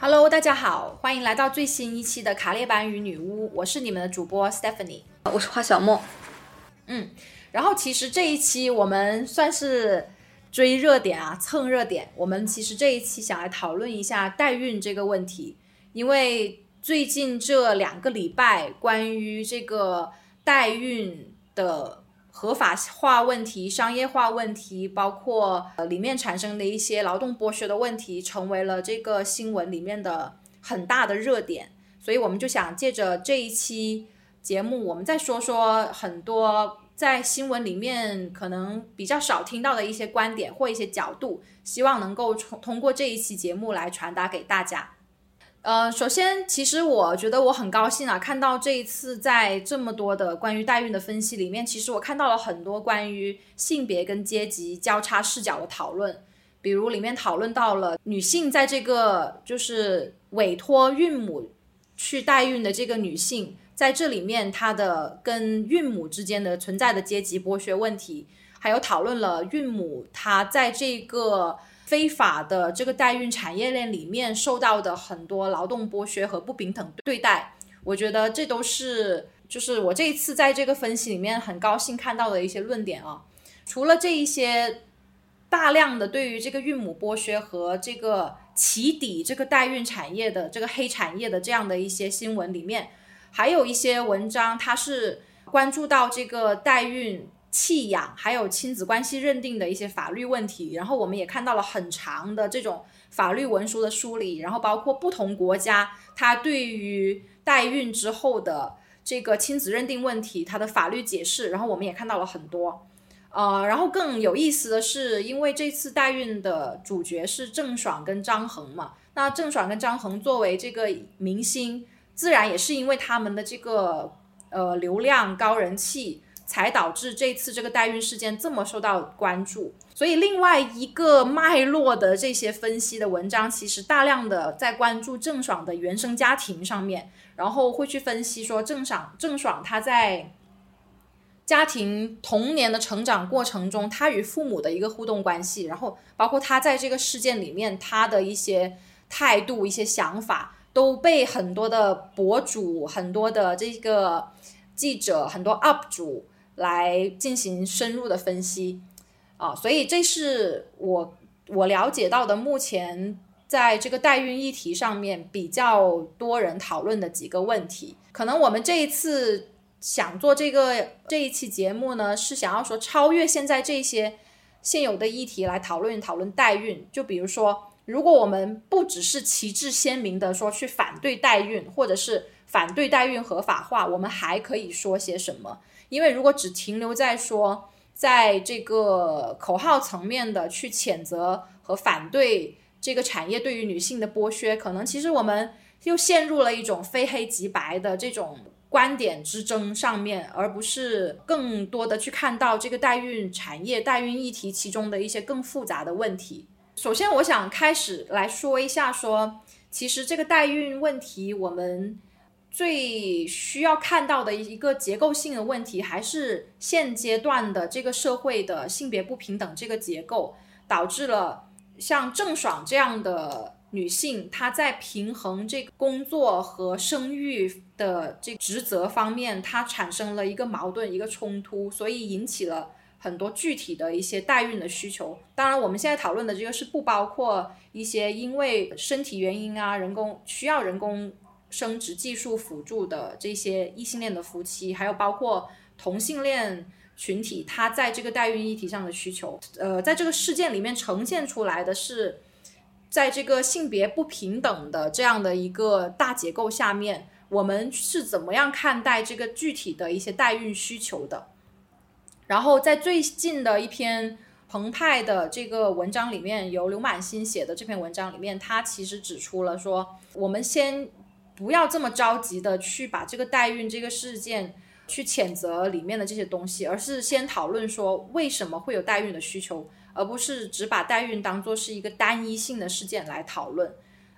Hello，大家好，欢迎来到最新一期的卡列班与女巫，我是你们的主播 Stephanie，我是花小莫。嗯，然后其实这一期我们算是追热点啊，蹭热点。我们其实这一期想来讨论一下代孕这个问题，因为最近这两个礼拜关于这个代孕的。合法化问题、商业化问题，包括呃里面产生的一些劳动剥削的问题，成为了这个新闻里面的很大的热点。所以我们就想借着这一期节目，我们再说说很多在新闻里面可能比较少听到的一些观点或一些角度，希望能够从通过这一期节目来传达给大家。呃，首先，其实我觉得我很高兴啊，看到这一次在这么多的关于代孕的分析里面，其实我看到了很多关于性别跟阶级交叉视角的讨论。比如里面讨论到了女性在这个就是委托孕母去代孕的这个女性，在这里面她的跟孕母之间的存在的阶级剥削问题，还有讨论了孕母她在这个。非法的这个代孕产业链里面受到的很多劳动剥削和不平等对待，我觉得这都是就是我这一次在这个分析里面很高兴看到的一些论点啊。除了这一些大量的对于这个孕母剥削和这个起底这个代孕产业的这个黑产业的这样的一些新闻里面，还有一些文章它是关注到这个代孕。弃养还有亲子关系认定的一些法律问题，然后我们也看到了很长的这种法律文书的梳理，然后包括不同国家它对于代孕之后的这个亲子认定问题它的法律解释，然后我们也看到了很多，呃，然后更有意思的是，因为这次代孕的主角是郑爽跟张恒嘛，那郑爽跟张恒作为这个明星，自然也是因为他们的这个呃流量高人气。才导致这次这个代孕事件这么受到关注，所以另外一个脉络的这些分析的文章，其实大量的在关注郑爽的原生家庭上面，然后会去分析说郑爽郑爽她在家庭童年的成长过程中，她与父母的一个互动关系，然后包括她在这个事件里面她的一些态度、一些想法，都被很多的博主、很多的这个记者、很多 UP 主。来进行深入的分析，啊，所以这是我我了解到的目前在这个代孕议题上面比较多人讨论的几个问题。可能我们这一次想做这个这一期节目呢，是想要说超越现在这些现有的议题来讨论讨论代孕。就比如说，如果我们不只是旗帜鲜明的说去反对代孕，或者是反对代孕合法化，我们还可以说些什么？因为如果只停留在说，在这个口号层面的去谴责和反对这个产业对于女性的剥削，可能其实我们又陷入了一种非黑即白的这种观点之争上面，而不是更多的去看到这个代孕产业、代孕议题其中的一些更复杂的问题。首先，我想开始来说一下，说其实这个代孕问题，我们。最需要看到的一个结构性的问题，还是现阶段的这个社会的性别不平等这个结构，导致了像郑爽这样的女性，她在平衡这个工作和生育的这职责方面，她产生了一个矛盾，一个冲突，所以引起了很多具体的一些代孕的需求。当然，我们现在讨论的这个是不包括一些因为身体原因啊，人工需要人工。生殖技术辅助的这些异性恋的夫妻，还有包括同性恋群体，他在这个代孕议题上的需求，呃，在这个事件里面呈现出来的是，在这个性别不平等的这样的一个大结构下面，我们是怎么样看待这个具体的一些代孕需求的？然后在最近的一篇澎湃的这个文章里面，由刘满新写的这篇文章里面，他其实指出了说，我们先。不要这么着急的去把这个代孕这个事件去谴责里面的这些东西，而是先讨论说为什么会有代孕的需求，而不是只把代孕当做是一个单一性的事件来讨论。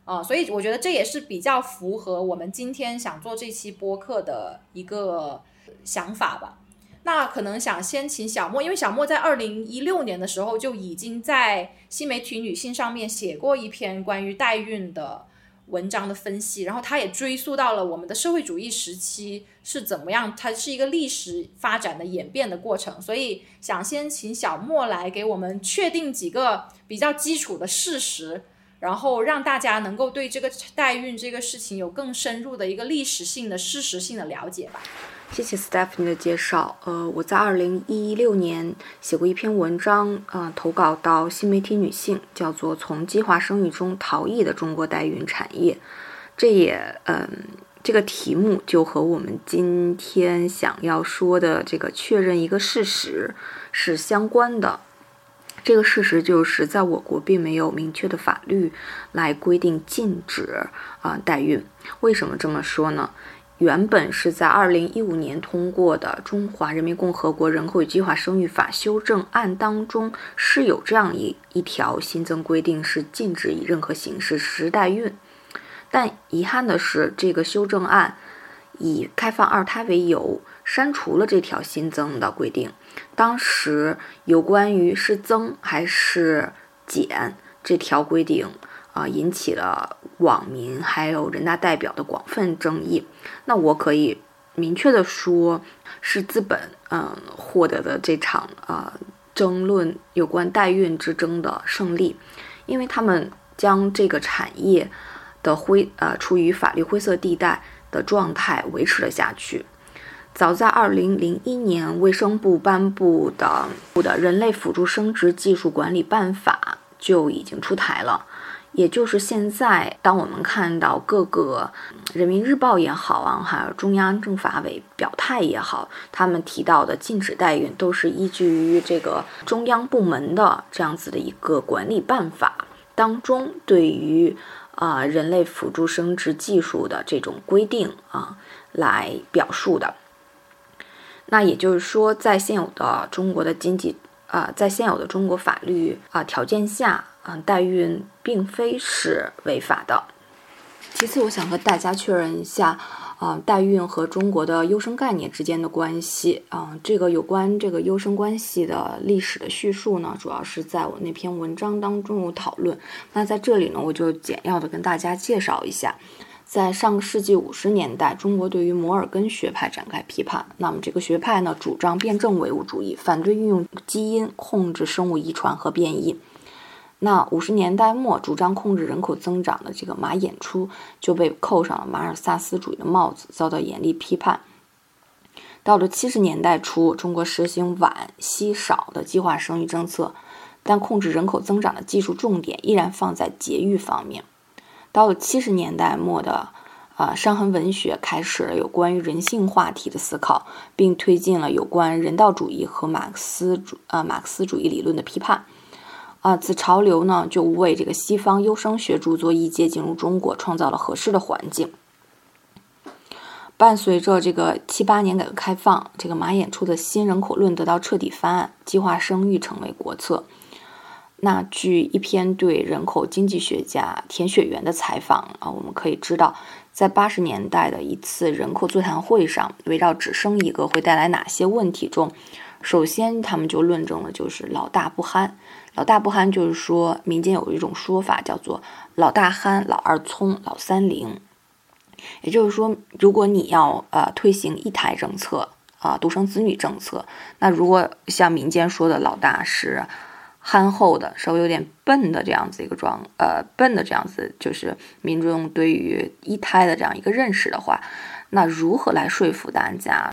啊，所以我觉得这也是比较符合我们今天想做这期播客的一个想法吧。那可能想先请小莫，因为小莫在二零一六年的时候就已经在新媒体女性上面写过一篇关于代孕的。文章的分析，然后它也追溯到了我们的社会主义时期是怎么样，它是一个历史发展的演变的过程。所以想先请小莫来给我们确定几个比较基础的事实，然后让大家能够对这个代孕这个事情有更深入的一个历史性的事实性的了解吧。谢谢 Stephanie 的介绍。呃，我在二零一六年写过一篇文章，呃，投稿到新媒体女性，叫做《从计划生育中逃逸的中国代孕产业》。这也，嗯，这个题目就和我们今天想要说的这个确认一个事实是相关的。这个事实就是，在我国并没有明确的法律来规定禁止啊代孕。为什么这么说呢？原本是在二零一五年通过的《中华人民共和国人口与计划生育法》修正案当中是有这样一一条新增规定，是禁止以任何形式实施代孕。但遗憾的是，这个修正案以开放二胎为由，删除了这条新增的规定。当时有关于是增还是减这条规定。啊，引起了网民还有人大代表的广泛争议。那我可以明确的说，是资本嗯获得的这场啊争论有关代孕之争的胜利，因为他们将这个产业的灰呃处于法律灰色地带的状态维持了下去。早在二零零一年，卫生部颁布的《的人类辅助生殖技术管理办法》就已经出台了。也就是现在，当我们看到各个人民日报也好啊，还有中央政法委表态也好，他们提到的禁止代孕，都是依据于这个中央部门的这样子的一个管理办法当中，对于啊人类辅助生殖技术的这种规定啊来表述的。那也就是说，在现有的中国的经济啊，在现有的中国法律啊条件下。嗯，代孕并非是违法的。其次，我想和大家确认一下，啊，代孕和中国的优生概念之间的关系。啊，这个有关这个优生关系的历史的叙述呢，主要是在我那篇文章当中有讨论。那在这里呢，我就简要的跟大家介绍一下，在上个世纪五十年代，中国对于摩尔根学派展开批判。那么这个学派呢，主张辩证唯物主义，反对运用基因控制生物遗传和变异。那五十年代末主张控制人口增长的这个马衍初就被扣上了马尔萨斯主义的帽子，遭到严厉批判。到了七十年代初，中国实行晚稀少的计划生育政策，但控制人口增长的技术重点依然放在节育方面。到了七十年代末的啊，伤痕文学开始了有关于人性话题的思考，并推进了有关人道主义和马克思主啊马克思主义理论的批判。啊，此潮流呢，就为这个西方优生学著作一阶进入中国创造了合适的环境。伴随着这个七八年改革开放，这个马衍初的新人口论得到彻底翻案，计划生育成为国策。那据一篇对人口经济学家田雪原的采访啊，我们可以知道，在八十年代的一次人口座谈会上，围绕只生一个会带来哪些问题中，首先他们就论证了就是老大不憨。老大不憨，就是说民间有一种说法叫做“老大憨，老二聪，老三灵”。也就是说，如果你要呃推行一胎政策啊，独生子女政策，那如果像民间说的老大是憨厚的，稍微有点笨的这样子一个状呃笨的这样子，就是民众对于一胎的这样一个认识的话，那如何来说服大家？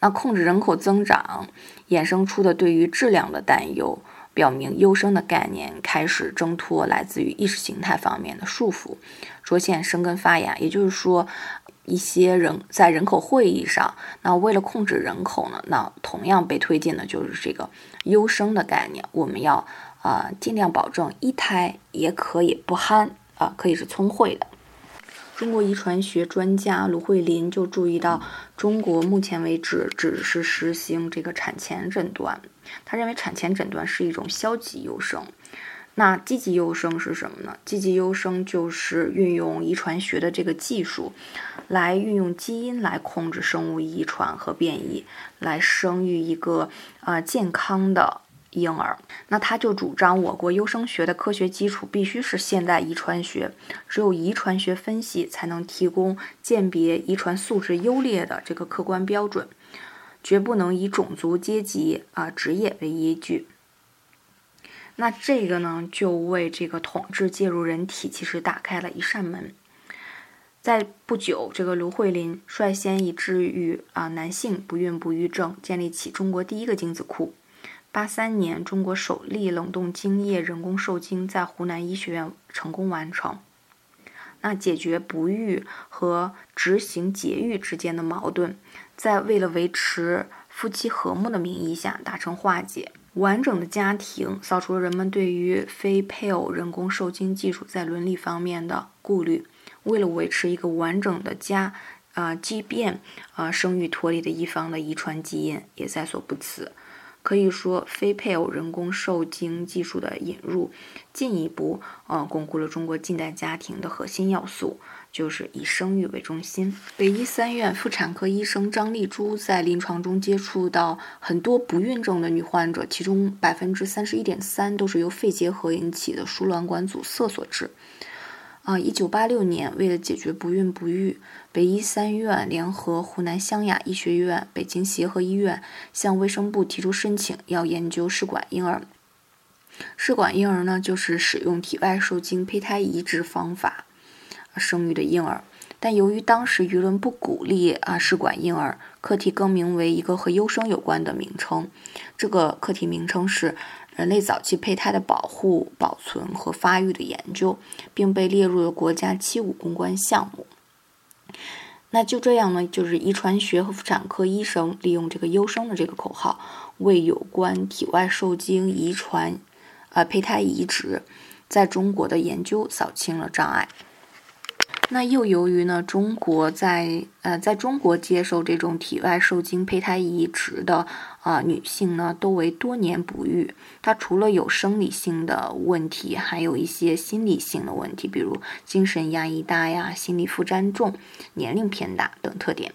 那控制人口增长衍生出的对于质量的担忧。表明优生的概念开始挣脱来自于意识形态方面的束缚，逐渐生根发芽。也就是说，一些人在人口会议上，那为了控制人口呢，那同样被推进的就是这个优生的概念。我们要啊尽量保证一胎也可以不憨啊，可以是聪慧的。中国遗传学专家卢慧林就注意到，中国目前为止只是实行这个产前诊断。他认为产前诊断是一种消极优生，那积极优生是什么呢？积极优生就是运用遗传学的这个技术，来运用基因来控制生物遗传和变异，来生育一个呃健康的婴儿。那他就主张我国优生学的科学基础必须是现代遗传学，只有遗传学分析才能提供鉴别遗传素质优劣的这个客观标准，绝不能以种族、阶级啊、职业为依据。那这个呢，就为这个统治介入人体其实打开了一扇门。在不久，这个卢慧林率先以治愈啊男性不孕不育症，建立起中国第一个精子库。八三年，中国首例冷冻精液人工受精在湖南医学院成功完成。那解决不育和执行节育之间的矛盾，在为了维持夫妻和睦的名义下达成化解。完整的家庭扫除了人们对于非配偶人工受精技术在伦理方面的顾虑。为了维持一个完整的家，啊，即便啊生育脱离的一方的遗传基因也在所不辞。可以说，非配偶人工受精技术的引入，进一步呃巩固了中国近代家庭的核心要素，就是以生育为中心。北医三院妇产科医生张丽珠在临床中接触到很多不孕症的女患者，其中百分之三十一点三都是由肺结核引起的输卵管阻塞所致。啊，一九八六年，为了解决不孕不育，北医三院联合湖南湘雅医学院、北京协和医院，向卫生部提出申请，要研究试管婴儿。试管婴儿呢，就是使用体外受精胚胎移植方法生育的婴儿。但由于当时舆论不鼓励啊试管婴儿，课题更名为一个和优生有关的名称。这个课题名称是。人类早期胚胎的保护、保存和发育的研究，并被列入了国家“七五”攻关项目。那就这样呢，就是遗传学和妇产科医生利用这个“优生”的这个口号，为有关体外受精、遗传、呃胚胎移植在中国的研究扫清了障碍。那又由于呢，中国在呃，在中国接受这种体外受精胚胎移植的啊女性呢，都为多年不育。她除了有生理性的问题，还有一些心理性的问题，比如精神压力大呀、心理负担重、年龄偏大等特点。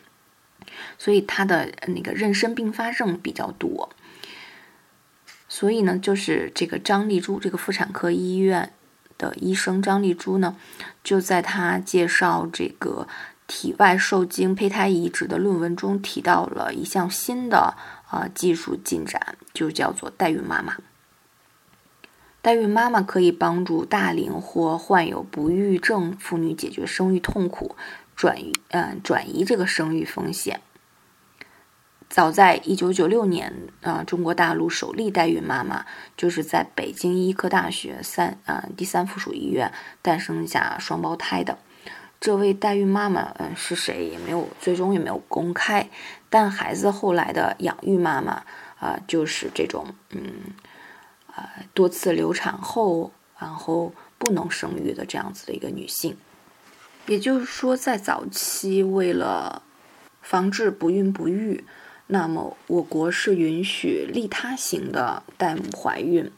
所以她的那个妊娠并发症比较多。所以呢，就是这个张丽珠这个妇产科医院。的医生张丽珠呢，就在她介绍这个体外受精胚胎移植的论文中提到了一项新的啊技术进展，就叫做代孕妈妈。代孕妈妈可以帮助大龄或患有不育症妇女解决生育痛苦，转移嗯转移这个生育风险。早在一九九六年，啊，中国大陆首例代孕妈妈就是在北京医科大学三啊第三附属医院诞生下双胞胎的。这位代孕妈妈，嗯，是谁也没有，最终也没有公开。但孩子后来的养育妈妈，啊，就是这种，嗯，啊，多次流产后，然后不能生育的这样子的一个女性。也就是说，在早期，为了防治不孕不育。那么，我国是允许利他型的代母怀孕。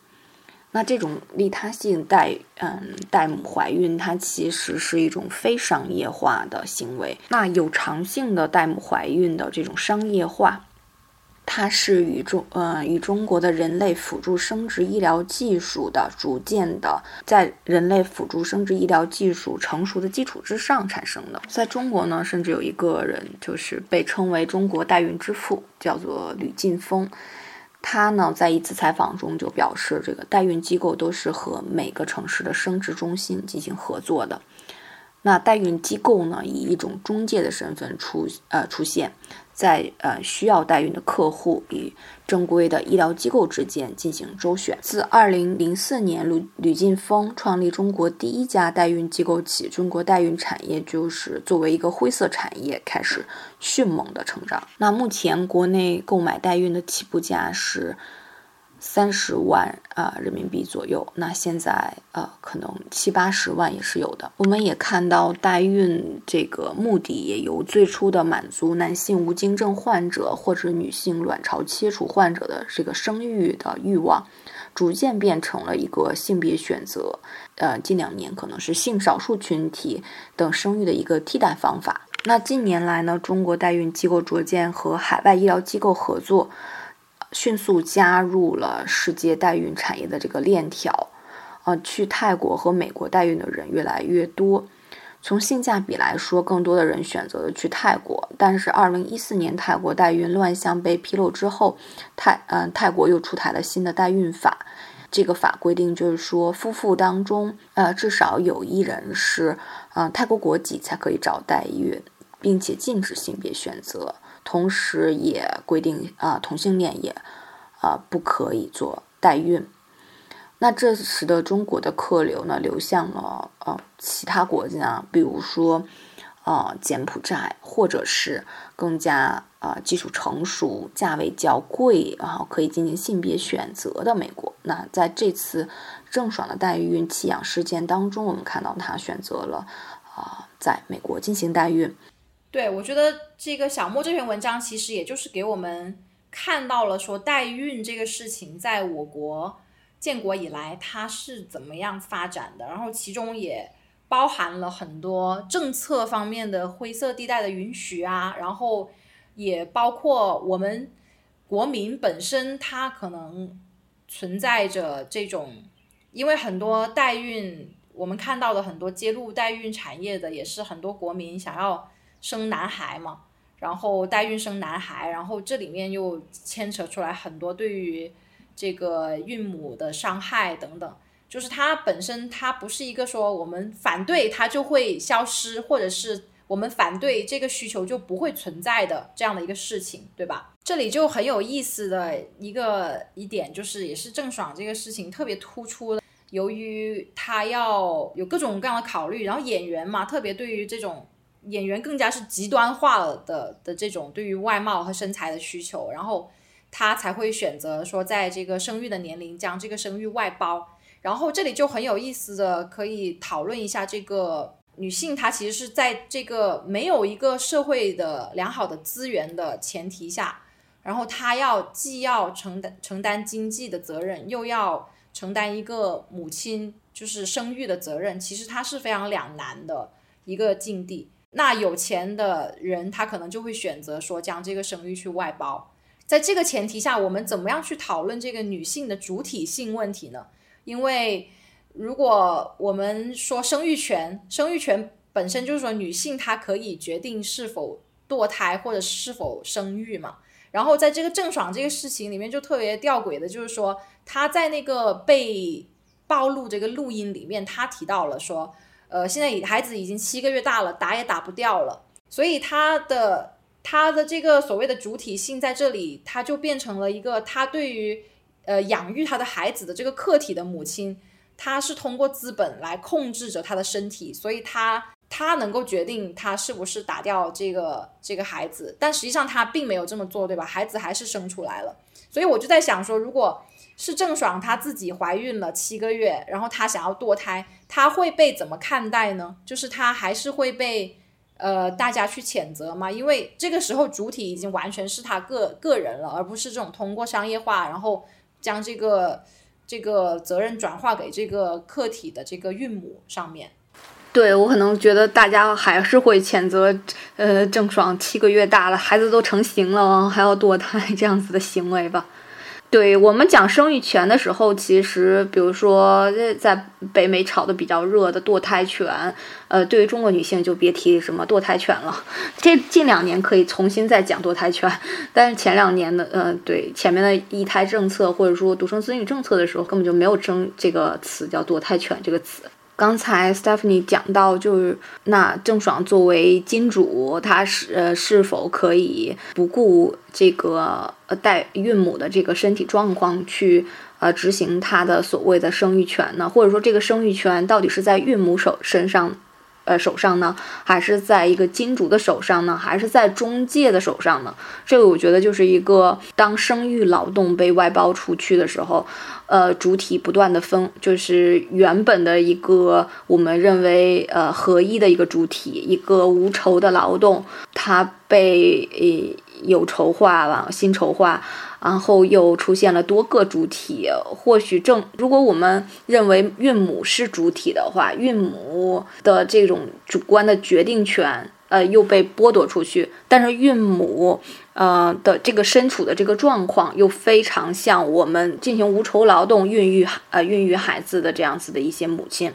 那这种利他性代嗯代母怀孕，它其实是一种非商业化的行为。那有偿性的代母怀孕的这种商业化。它是与中呃与中国的人类辅助生殖医疗技术的逐渐的在人类辅助生殖医疗技术成熟的基础之上产生的。在中国呢，甚至有一个人就是被称为中国代孕之父，叫做吕晋峰。他呢在一次采访中就表示，这个代孕机构都是和每个城市的生殖中心进行合作的。那代孕机构呢，以一种中介的身份出呃出现。在呃需要代孕的客户与正规的医疗机构之间进行周旋。自二零零四年吕吕晋峰创立中国第一家代孕机构起，中国代孕产业就是作为一个灰色产业开始迅猛的成长。那目前国内购买代孕的起步价是。三十万啊人民币左右，那现在呃可能七八十万也是有的。我们也看到代孕这个目的也由最初的满足男性无精症患者或者女性卵巢切除患者的这个生育的欲望，逐渐变成了一个性别选择，呃近两年可能是性少数群体等生育的一个替代方法。那近年来呢，中国代孕机构逐渐和海外医疗机构合作。迅速加入了世界代孕产业的这个链条，呃，去泰国和美国代孕的人越来越多。从性价比来说，更多的人选择了去泰国。但是，二零一四年泰国代孕乱象被披露之后，泰嗯泰国又出台了新的代孕法。这个法规定就是说，夫妇当中呃至少有一人是嗯泰国国籍才可以找代孕，并且禁止性别选择。同时，也规定啊同性恋也啊不可以做代孕。那这使得中国的客流呢流向了呃其他国家，比如说呃柬埔寨，或者是更加啊技术成熟、价位较贵，然后可以进行性别选择的美国。那在这次郑爽的代孕弃养事件当中，我们看到她选择了啊在美国进行代孕。对，我觉得这个小莫这篇文章其实也就是给我们看到了说代孕这个事情在我国。建国以来，它是怎么样发展的？然后其中也包含了很多政策方面的灰色地带的允许啊，然后也包括我们国民本身，它可能存在着这种，因为很多代孕，我们看到的很多揭露代孕产业的，也是很多国民想要生男孩嘛，然后代孕生男孩，然后这里面又牵扯出来很多对于。这个孕母的伤害等等，就是它本身，它不是一个说我们反对它就会消失，或者是我们反对这个需求就不会存在的这样的一个事情，对吧？这里就很有意思的一个一点，就是也是郑爽这个事情特别突出的，由于她要有各种各样的考虑，然后演员嘛，特别对于这种演员更加是极端化了的的这种对于外貌和身材的需求，然后。他才会选择说，在这个生育的年龄将这个生育外包。然后这里就很有意思的，可以讨论一下这个女性，她其实是在这个没有一个社会的良好的资源的前提下，然后她要既要承担承担经济的责任，又要承担一个母亲就是生育的责任，其实她是非常两难的一个境地。那有钱的人，他可能就会选择说将这个生育去外包。在这个前提下，我们怎么样去讨论这个女性的主体性问题呢？因为如果我们说生育权，生育权本身就是说女性她可以决定是否堕胎或者是否生育嘛。然后在这个郑爽这个事情里面就特别吊诡的，就是说她在那个被暴露这个录音里面，她提到了说，呃，现在已孩子已经七个月大了，打也打不掉了，所以他的。他的这个所谓的主体性在这里，他就变成了一个他对于呃养育他的孩子的这个客体的母亲，他是通过资本来控制着他的身体，所以他他能够决定他是不是打掉这个这个孩子，但实际上他并没有这么做，对吧？孩子还是生出来了，所以我就在想说，如果是郑爽她自己怀孕了七个月，然后她想要堕胎，她会被怎么看待呢？就是她还是会被。呃，大家去谴责嘛，因为这个时候主体已经完全是她个个人了，而不是这种通过商业化，然后将这个这个责任转化给这个客体的这个孕母上面。对我可能觉得大家还是会谴责，呃，郑爽七个月大了，孩子都成型了，还要堕胎这样子的行为吧。对我们讲生育权的时候，其实比如说在北美炒的比较热的堕胎权，呃，对于中国女性就别提什么堕胎权了。这近两年可以重新再讲堕胎权，但是前两年的，呃，对前面的一胎政策或者说独生子女政策的时候，根本就没有争这个词叫堕胎权这个词。刚才 Stephanie 讲到，就是那郑爽作为金主，她是呃是否可以不顾这个呃代孕母的这个身体状况去呃执行她的所谓的生育权呢？或者说这个生育权到底是在孕母手身上？呃，手上呢，还是在一个金主的手上呢，还是在中介的手上呢？这个我觉得就是一个当生育劳动被外包出去的时候，呃，主体不断的分，就是原本的一个我们认为呃合一的一个主体，一个无酬的劳动，它被呃有酬化了，薪酬化。然后又出现了多个主体，或许正如果我们认为孕母是主体的话，孕母的这种主观的决定权呃又被剥夺出去，但是孕母呃的这个身处的这个状况又非常像我们进行无酬劳动孕育呃孕育孩子的这样子的一些母亲。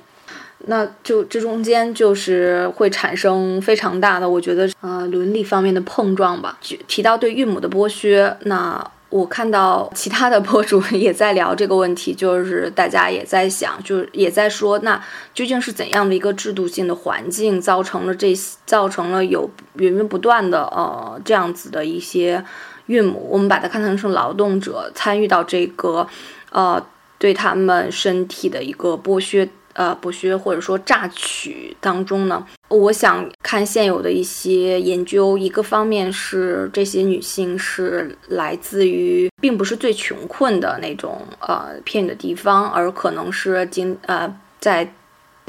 那就这中间就是会产生非常大的，我觉得呃伦理方面的碰撞吧。提到对孕母的剥削，那我看到其他的博主 也在聊这个问题，就是大家也在想，就是也在说，那究竟是怎样的一个制度性的环境造成了这造成了有源源不断的呃这样子的一些孕母，我们把它看成是劳动者参与到这个呃对他们身体的一个剥削。呃，剥削或者说榨取当中呢，我想看现有的一些研究，一个方面是这些女性是来自于并不是最穷困的那种呃偏远的地方，而可能是经呃在。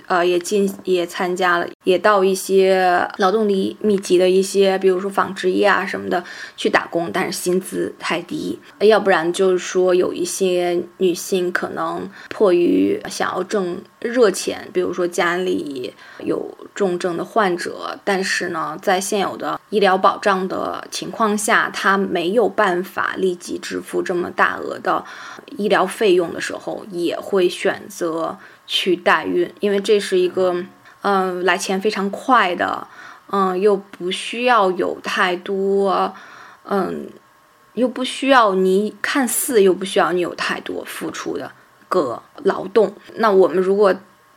呃，也进也参加了，也到一些劳动力密集的一些，比如说纺织业啊什么的去打工，但是薪资太低。要不然就是说有一些女性可能迫于想要挣热钱，比如说家里有重症的患者，但是呢，在现有的医疗保障的情况下，她没有办法立即支付这么大额的医疗费用的时候，也会选择。去代孕，因为这是一个，嗯，来钱非常快的，嗯，又不需要有太多，嗯，又不需要你看似又不需要你有太多付出的个劳动。那我们如果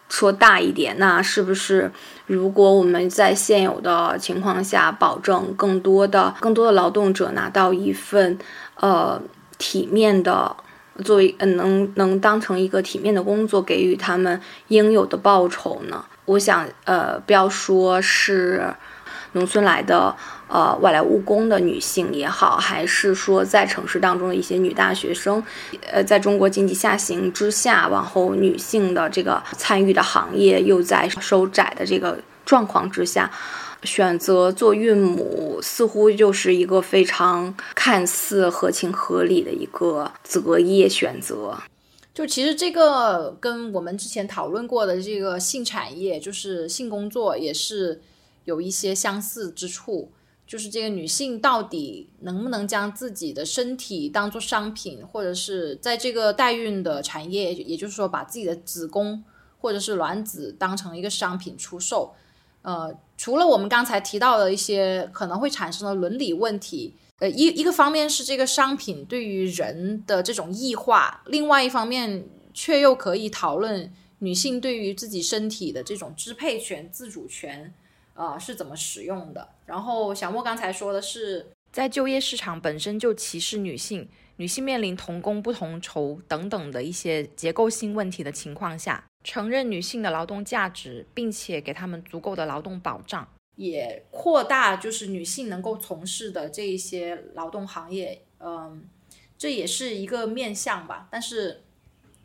说大一点，那是不是如果我们在现有的情况下保证更多的、更多的劳动者拿到一份，呃，体面的？作为嗯，能能当成一个体面的工作，给予他们应有的报酬呢？我想，呃，不要说是农村来的呃外来务工的女性也好，还是说在城市当中的一些女大学生，呃，在中国经济下行之下，往后女性的这个参与的行业又在收窄的这个状况之下。选择做孕母，似乎就是一个非常看似合情合理的一个择业选择。就其实这个跟我们之前讨论过的这个性产业，就是性工作，也是有一些相似之处。就是这个女性到底能不能将自己的身体当做商品，或者是在这个代孕的产业，也就是说把自己的子宫或者是卵子当成一个商品出售？呃，除了我们刚才提到的一些可能会产生的伦理问题，呃，一一个方面是这个商品对于人的这种异化，另外一方面却又可以讨论女性对于自己身体的这种支配权、自主权，呃，是怎么使用的。然后小莫刚才说的是，在就业市场本身就歧视女性，女性面临同工不同酬等等的一些结构性问题的情况下。承认女性的劳动价值，并且给他们足够的劳动保障，也扩大就是女性能够从事的这一些劳动行业。嗯，这也是一个面向吧。但是，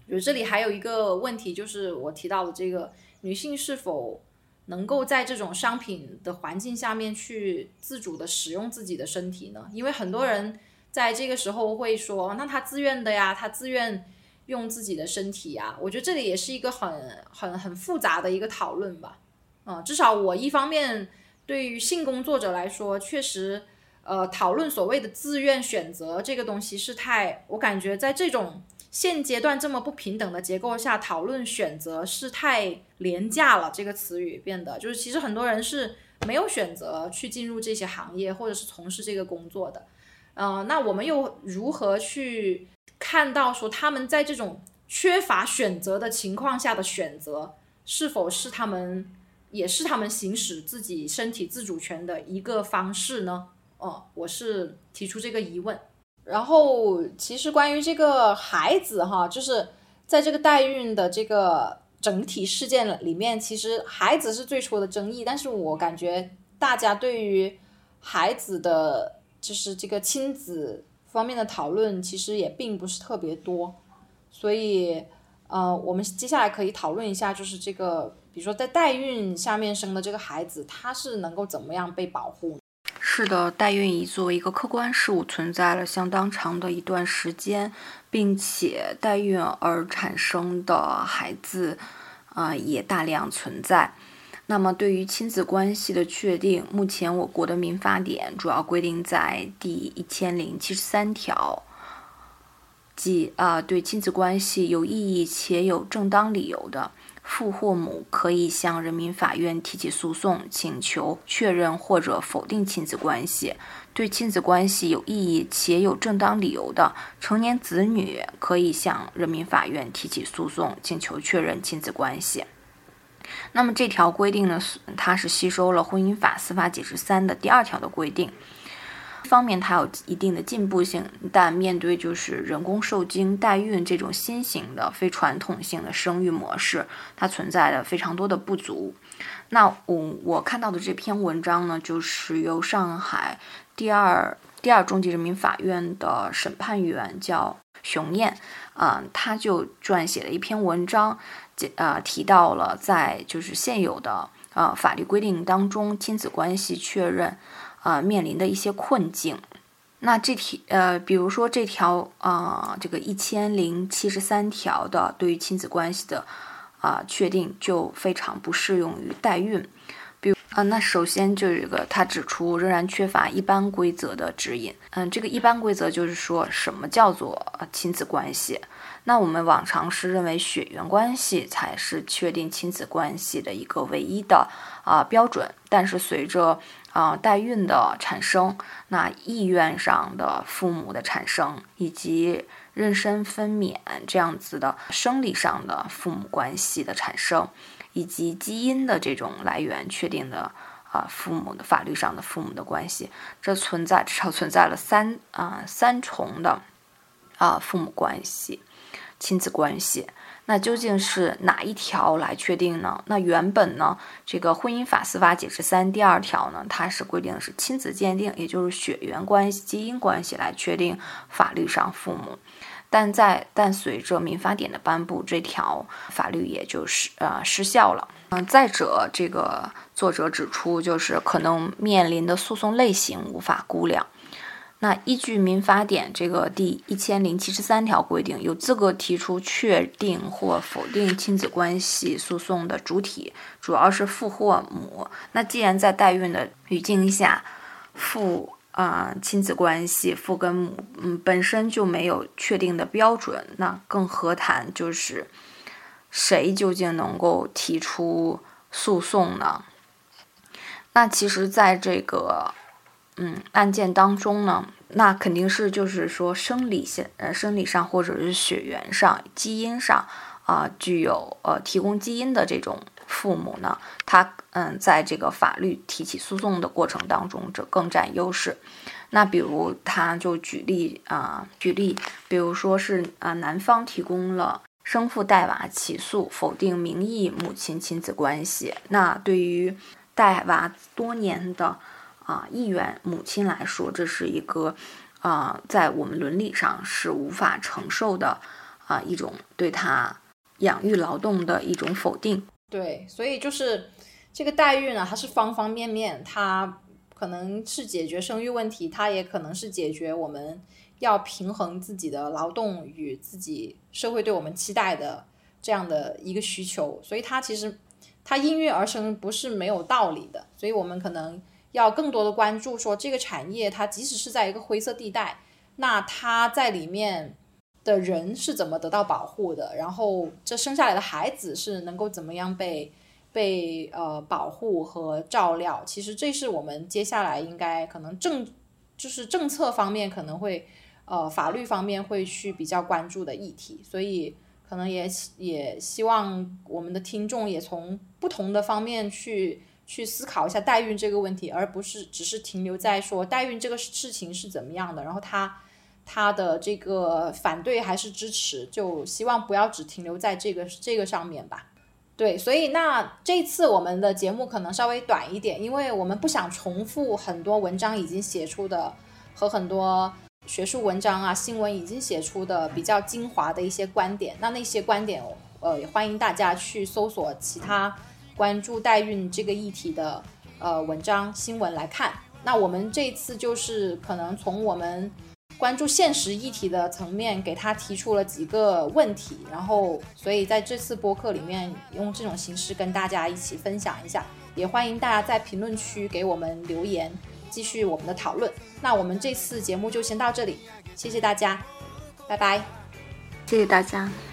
比如这里还有一个问题，就是我提到的这个女性是否能够在这种商品的环境下面去自主的使用自己的身体呢？因为很多人在这个时候会说，那她自愿的呀，她自愿。用自己的身体呀，我觉得这里也是一个很很很复杂的一个讨论吧。嗯，至少我一方面对于性工作者来说，确实，呃，讨论所谓的自愿选择这个东西是太，我感觉在这种现阶段这么不平等的结构下，讨论选择是太廉价了。这个词语变得就是，其实很多人是没有选择去进入这些行业或者是从事这个工作的。嗯，那我们又如何去？看到说他们在这种缺乏选择的情况下的选择，是否是他们也是他们行使自己身体自主权的一个方式呢？哦，我是提出这个疑问。然后，其实关于这个孩子哈，就是在这个代孕的这个整体事件里面，其实孩子是最初的争议，但是我感觉大家对于孩子的就是这个亲子。方面的讨论其实也并不是特别多，所以，呃，我们接下来可以讨论一下，就是这个，比如说在代孕下面生的这个孩子，他是能够怎么样被保护？是的，代孕已作为一个客观事物存在了相当长的一段时间，并且代孕而产生的孩子，啊，也大量存在。那么，对于亲子关系的确定，目前我国的民法典主要规定在第一千零七十三条，即啊，对亲子关系有异议且有正当理由的。父或母可以向人民法院提起诉讼，请求确认或者否定亲子关系。对亲子关系有异议且有正当理由的成年子女，可以向人民法院提起诉讼，请求确认亲子关系。那么这条规定呢，它是吸收了《婚姻法司法解释三》的第二条的规定。方面它有一定的进步性，但面对就是人工受精代孕这种新型的非传统性的生育模式，它存在的非常多的不足。那我我看到的这篇文章呢，就是由上海第二第二中级人民法院的审判员叫熊燕，啊，他就撰写了一篇文章，这呃，提到了在就是现有的呃法律规定当中，亲子关系确认。啊，面临的一些困境。那这题呃，比如说这条啊，这个一千零七十三条的对于亲子关系的啊确定，就非常不适用于代孕。啊，那首先就有一个，他指出仍然缺乏一般规则的指引。嗯，这个一般规则就是说什么叫做亲子关系？那我们往常是认为血缘关系才是确定亲子关系的一个唯一的啊标准，但是随着啊，代孕的产生，那意愿上的父母的产生，以及妊娠分娩这样子的生理上的父母关系的产生，以及基因的这种来源确定的啊父母的法律上的父母的关系，这存在至少存在了三啊三重的啊父母关系、亲子关系。那究竟是哪一条来确定呢？那原本呢，这个婚姻法司法解释三第二条呢，它是规定的是亲子鉴定，也就是血缘关系、基因关系来确定法律上父母。但在但随着民法典的颁布，这条法律也就是呃失效了。嗯，再者，这个作者指出，就是可能面临的诉讼类型无法估量。那依据民法典这个第一千零七十三条规定，有资格提出确定或否定亲子关系诉讼的主体主要是父或母。那既然在代孕的语境下，父啊亲子关系父跟母嗯本身就没有确定的标准，那更何谈就是谁究竟能够提出诉讼呢？那其实，在这个。嗯，案件当中呢，那肯定是就是说生理性呃生理上或者是血缘上基因上啊具有呃提供基因的这种父母呢，他嗯在这个法律提起诉讼的过程当中，这更占优势。那比如他就举例啊举例，比如说是啊男方提供了生父带娃起诉否定名义母亲亲子关系，那对于带娃多年的。啊，意愿母亲来说，这是一个，啊，在我们伦理上是无法承受的，啊，一种对他养育劳动的一种否定。对，所以就是这个待遇呢，它是方方面面，它可能是解决生育问题，它也可能是解决我们要平衡自己的劳动与自己社会对我们期待的这样的一个需求。所以它其实它应运而生不是没有道理的，所以我们可能。要更多的关注，说这个产业它即使是在一个灰色地带，那它在里面的人是怎么得到保护的？然后这生下来的孩子是能够怎么样被被呃保护和照料？其实这是我们接下来应该可能政就是政策方面可能会呃法律方面会去比较关注的议题，所以可能也也希望我们的听众也从不同的方面去。去思考一下代孕这个问题，而不是只是停留在说代孕这个事情是怎么样的，然后他他的这个反对还是支持，就希望不要只停留在这个这个上面吧。对，所以那这次我们的节目可能稍微短一点，因为我们不想重复很多文章已经写出的和很多学术文章啊、新闻已经写出的比较精华的一些观点。那那些观点，呃，也欢迎大家去搜索其他。关注代孕这个议题的呃文章新闻来看，那我们这次就是可能从我们关注现实议题的层面，给他提出了几个问题，然后所以在这次播客里面用这种形式跟大家一起分享一下，也欢迎大家在评论区给我们留言，继续我们的讨论。那我们这次节目就先到这里，谢谢大家，拜拜，谢谢大家。